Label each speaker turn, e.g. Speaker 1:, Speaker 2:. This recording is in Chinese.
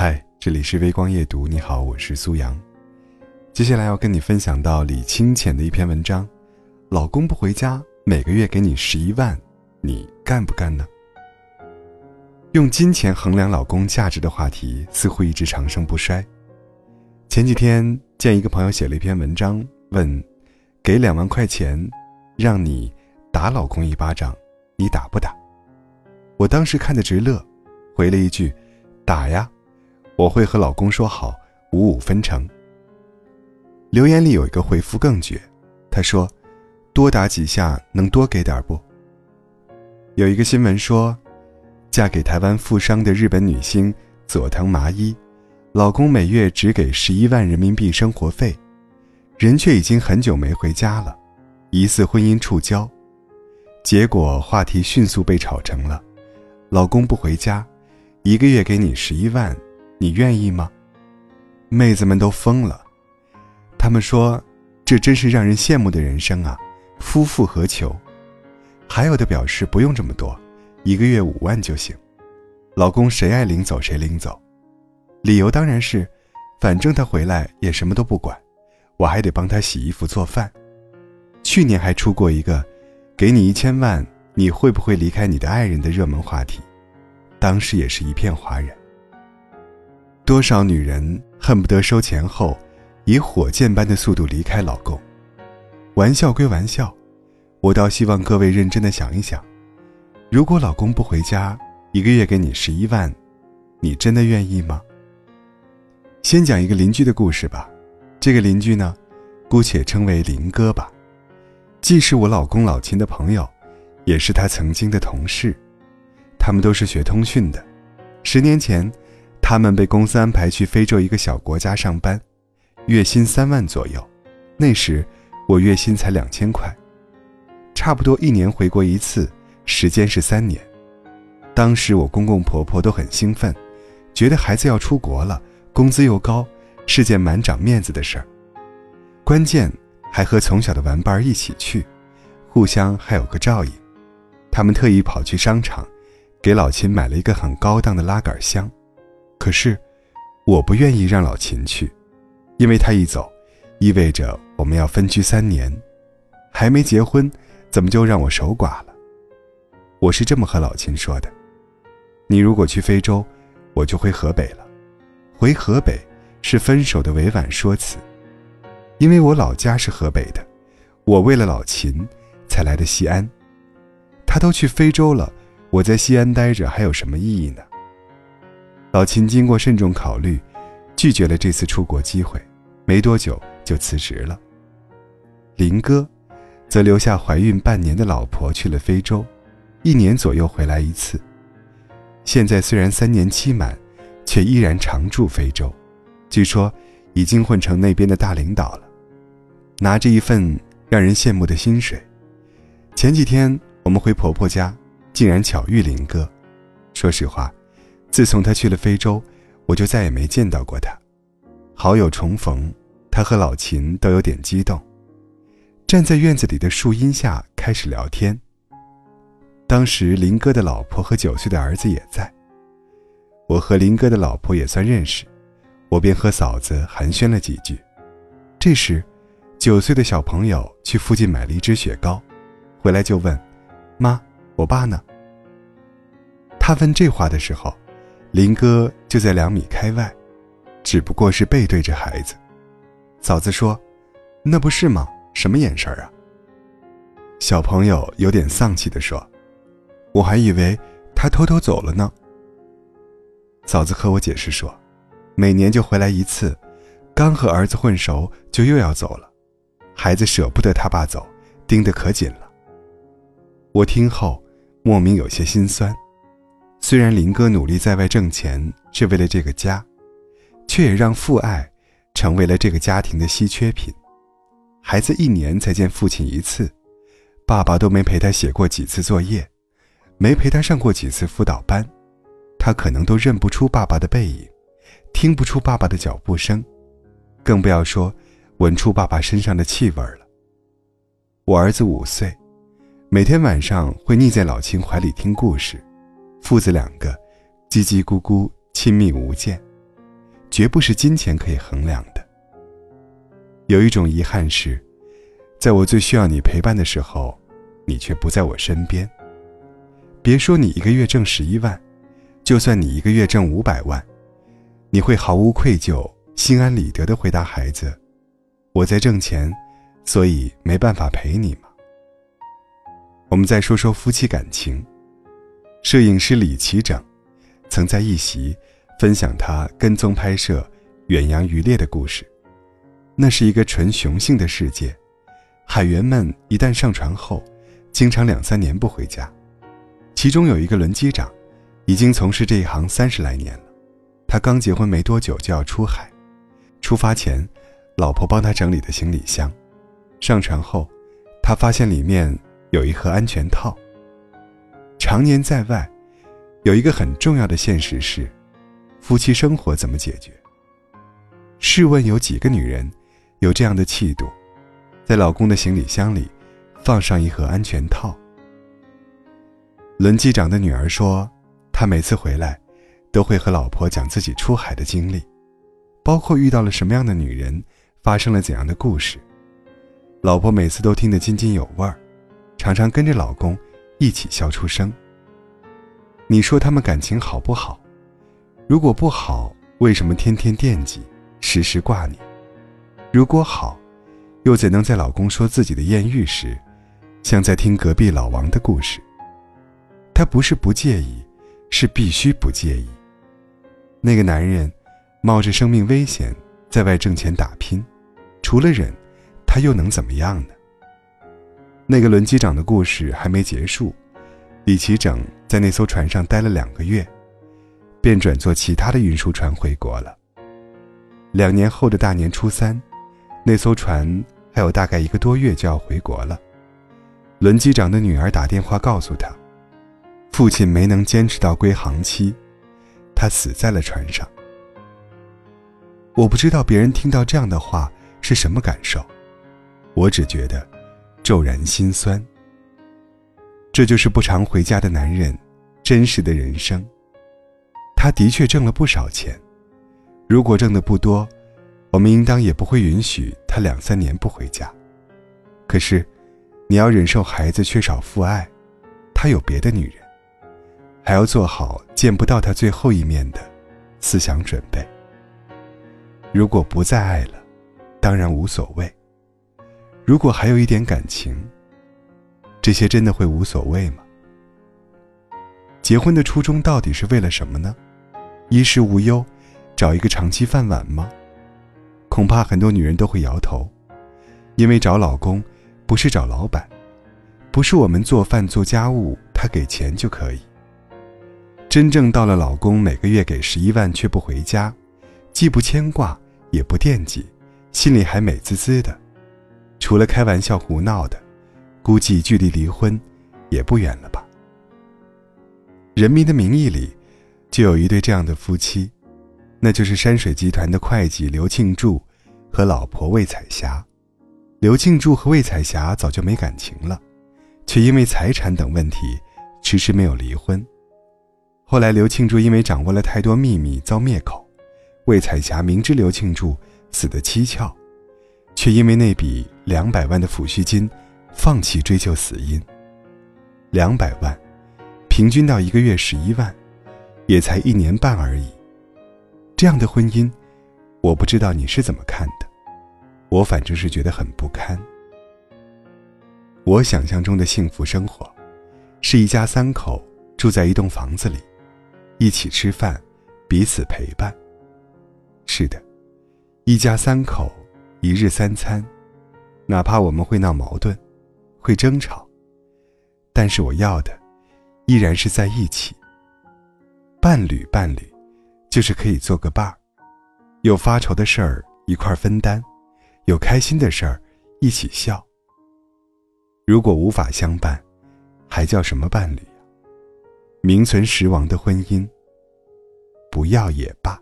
Speaker 1: 嗨，这里是微光夜读。你好，我是苏阳。接下来要跟你分享到李清浅的一篇文章：老公不回家，每个月给你十一万，你干不干呢？用金钱衡量老公价值的话题似乎一直长盛不衰。前几天见一个朋友写了一篇文章，问：给两万块钱，让你打老公一巴掌，你打不打？我当时看得直乐，回了一句：打呀。我会和老公说好五五分成。留言里有一个回复更绝，他说：“多打几下能多给点不？”有一个新闻说，嫁给台湾富商的日本女星佐藤麻衣，老公每月只给十一万人民币生活费，人却已经很久没回家了，疑似婚姻触礁。结果话题迅速被炒成了：老公不回家，一个月给你十一万。你愿意吗？妹子们都疯了，他们说：“这真是让人羡慕的人生啊！夫复何求？”还有的表示不用这么多，一个月五万就行，老公谁爱领走谁领走。理由当然是，反正他回来也什么都不管，我还得帮他洗衣服做饭。去年还出过一个“给你一千万，你会不会离开你的爱人”的热门话题，当时也是一片哗然。多少女人恨不得收钱后，以火箭般的速度离开老公？玩笑归玩笑，我倒希望各位认真的想一想：如果老公不回家，一个月给你十一万，你真的愿意吗？先讲一个邻居的故事吧。这个邻居呢，姑且称为林哥吧，既是我老公老秦的朋友，也是他曾经的同事。他们都是学通讯的，十年前。他们被公司安排去非洲一个小国家上班，月薪三万左右。那时我月薪才两千块，差不多一年回国一次，时间是三年。当时我公公婆婆都很兴奋，觉得孩子要出国了，工资又高，是件蛮长面子的事儿。关键还和从小的玩伴一起去，互相还有个照应。他们特意跑去商场，给老秦买了一个很高档的拉杆箱。可是，我不愿意让老秦去，因为他一走，意味着我们要分居三年，还没结婚，怎么就让我守寡了？我是这么和老秦说的：你如果去非洲，我就回河北了。回河北是分手的委婉说辞，因为我老家是河北的，我为了老秦才来的西安。他都去非洲了，我在西安待着还有什么意义呢？老秦经过慎重考虑，拒绝了这次出国机会，没多久就辞职了。林哥，则留下怀孕半年的老婆去了非洲，一年左右回来一次。现在虽然三年期满，却依然常驻非洲，据说已经混成那边的大领导了，拿着一份让人羡慕的薪水。前几天我们回婆婆家，竟然巧遇林哥。说实话。自从他去了非洲，我就再也没见到过他。好友重逢，他和老秦都有点激动，站在院子里的树荫下开始聊天。当时林哥的老婆和九岁的儿子也在，我和林哥的老婆也算认识，我便和嫂子寒暄了几句。这时，九岁的小朋友去附近买了一支雪糕，回来就问：“妈，我爸呢？”他问这话的时候。林哥就在两米开外，只不过是背对着孩子。嫂子说：“那不是吗？什么眼神啊？”小朋友有点丧气地说：“我还以为他偷偷走了呢。”嫂子和我解释说：“每年就回来一次，刚和儿子混熟，就又要走了。孩子舍不得他爸走，盯得可紧了。”我听后莫名有些心酸。虽然林哥努力在外挣钱是为了这个家，却也让父爱成为了这个家庭的稀缺品。孩子一年才见父亲一次，爸爸都没陪他写过几次作业，没陪他上过几次辅导班，他可能都认不出爸爸的背影，听不出爸爸的脚步声，更不要说闻出爸爸身上的气味了。我儿子五岁，每天晚上会腻在老秦怀里听故事。父子两个，叽叽咕咕，亲密无间。绝不是金钱可以衡量的。有一种遗憾是，在我最需要你陪伴的时候，你却不在我身边。别说你一个月挣十一万，就算你一个月挣五百万，你会毫无愧疚、心安理得的回答孩子：“我在挣钱，所以没办法陪你吗？”我们再说说夫妻感情。摄影师李奇整，曾在一席分享他跟踪拍摄远洋渔猎的故事。那是一个纯雄性的世界，海员们一旦上船后，经常两三年不回家。其中有一个轮机长，已经从事这一行三十来年了。他刚结婚没多久就要出海，出发前，老婆帮他整理的行李箱。上船后，他发现里面有一盒安全套。常年在外，有一个很重要的现实是，夫妻生活怎么解决？试问有几个女人有这样的气度，在老公的行李箱里放上一盒安全套？轮机长的女儿说，他每次回来，都会和老婆讲自己出海的经历，包括遇到了什么样的女人，发生了怎样的故事。老婆每次都听得津津有味儿，常常跟着老公。一起笑出声。你说他们感情好不好？如果不好，为什么天天惦记，时时挂念？如果好，又怎能在老公说自己的艳遇时，像在听隔壁老王的故事？他不是不介意，是必须不介意。那个男人，冒着生命危险在外挣钱打拼，除了忍，他又能怎么样呢？那个轮机长的故事还没结束，李奇整在那艘船上待了两个月，便转坐其他的运输船回国了。两年后的大年初三，那艘船还有大概一个多月就要回国了。轮机长的女儿打电话告诉他，父亲没能坚持到归航期，他死在了船上。我不知道别人听到这样的话是什么感受，我只觉得。骤然心酸。这就是不常回家的男人真实的人生。他的确挣了不少钱，如果挣的不多，我们应当也不会允许他两三年不回家。可是，你要忍受孩子缺少父爱，他有别的女人，还要做好见不到他最后一面的思想准备。如果不再爱了，当然无所谓。如果还有一点感情，这些真的会无所谓吗？结婚的初衷到底是为了什么呢？衣食无忧，找一个长期饭碗吗？恐怕很多女人都会摇头，因为找老公不是找老板，不是我们做饭做家务他给钱就可以。真正到了老公每个月给十一万却不回家，既不牵挂也不惦记，心里还美滋滋的。除了开玩笑胡闹的，估计距离离婚也不远了吧。《人民的名义》里就有一对这样的夫妻，那就是山水集团的会计刘庆柱和老婆魏彩霞。刘庆柱和魏彩霞早就没感情了，却因为财产等问题迟迟没有离婚。后来刘庆柱因为掌握了太多秘密遭灭口，魏彩霞明知刘庆柱死得蹊跷。却因为那笔两百万的抚恤金，放弃追究死因。两百万，平均到一个月十一万，也才一年半而已。这样的婚姻，我不知道你是怎么看的，我反正是觉得很不堪。我想象中的幸福生活，是一家三口住在一栋房子里，一起吃饭，彼此陪伴。是的，一家三口。一日三餐，哪怕我们会闹矛盾，会争吵，但是我要的依然是在一起。伴侣，伴侣，就是可以做个伴儿，有发愁的事儿一块分担，有开心的事儿一起笑。如果无法相伴，还叫什么伴侣？名存实亡的婚姻，不要也罢。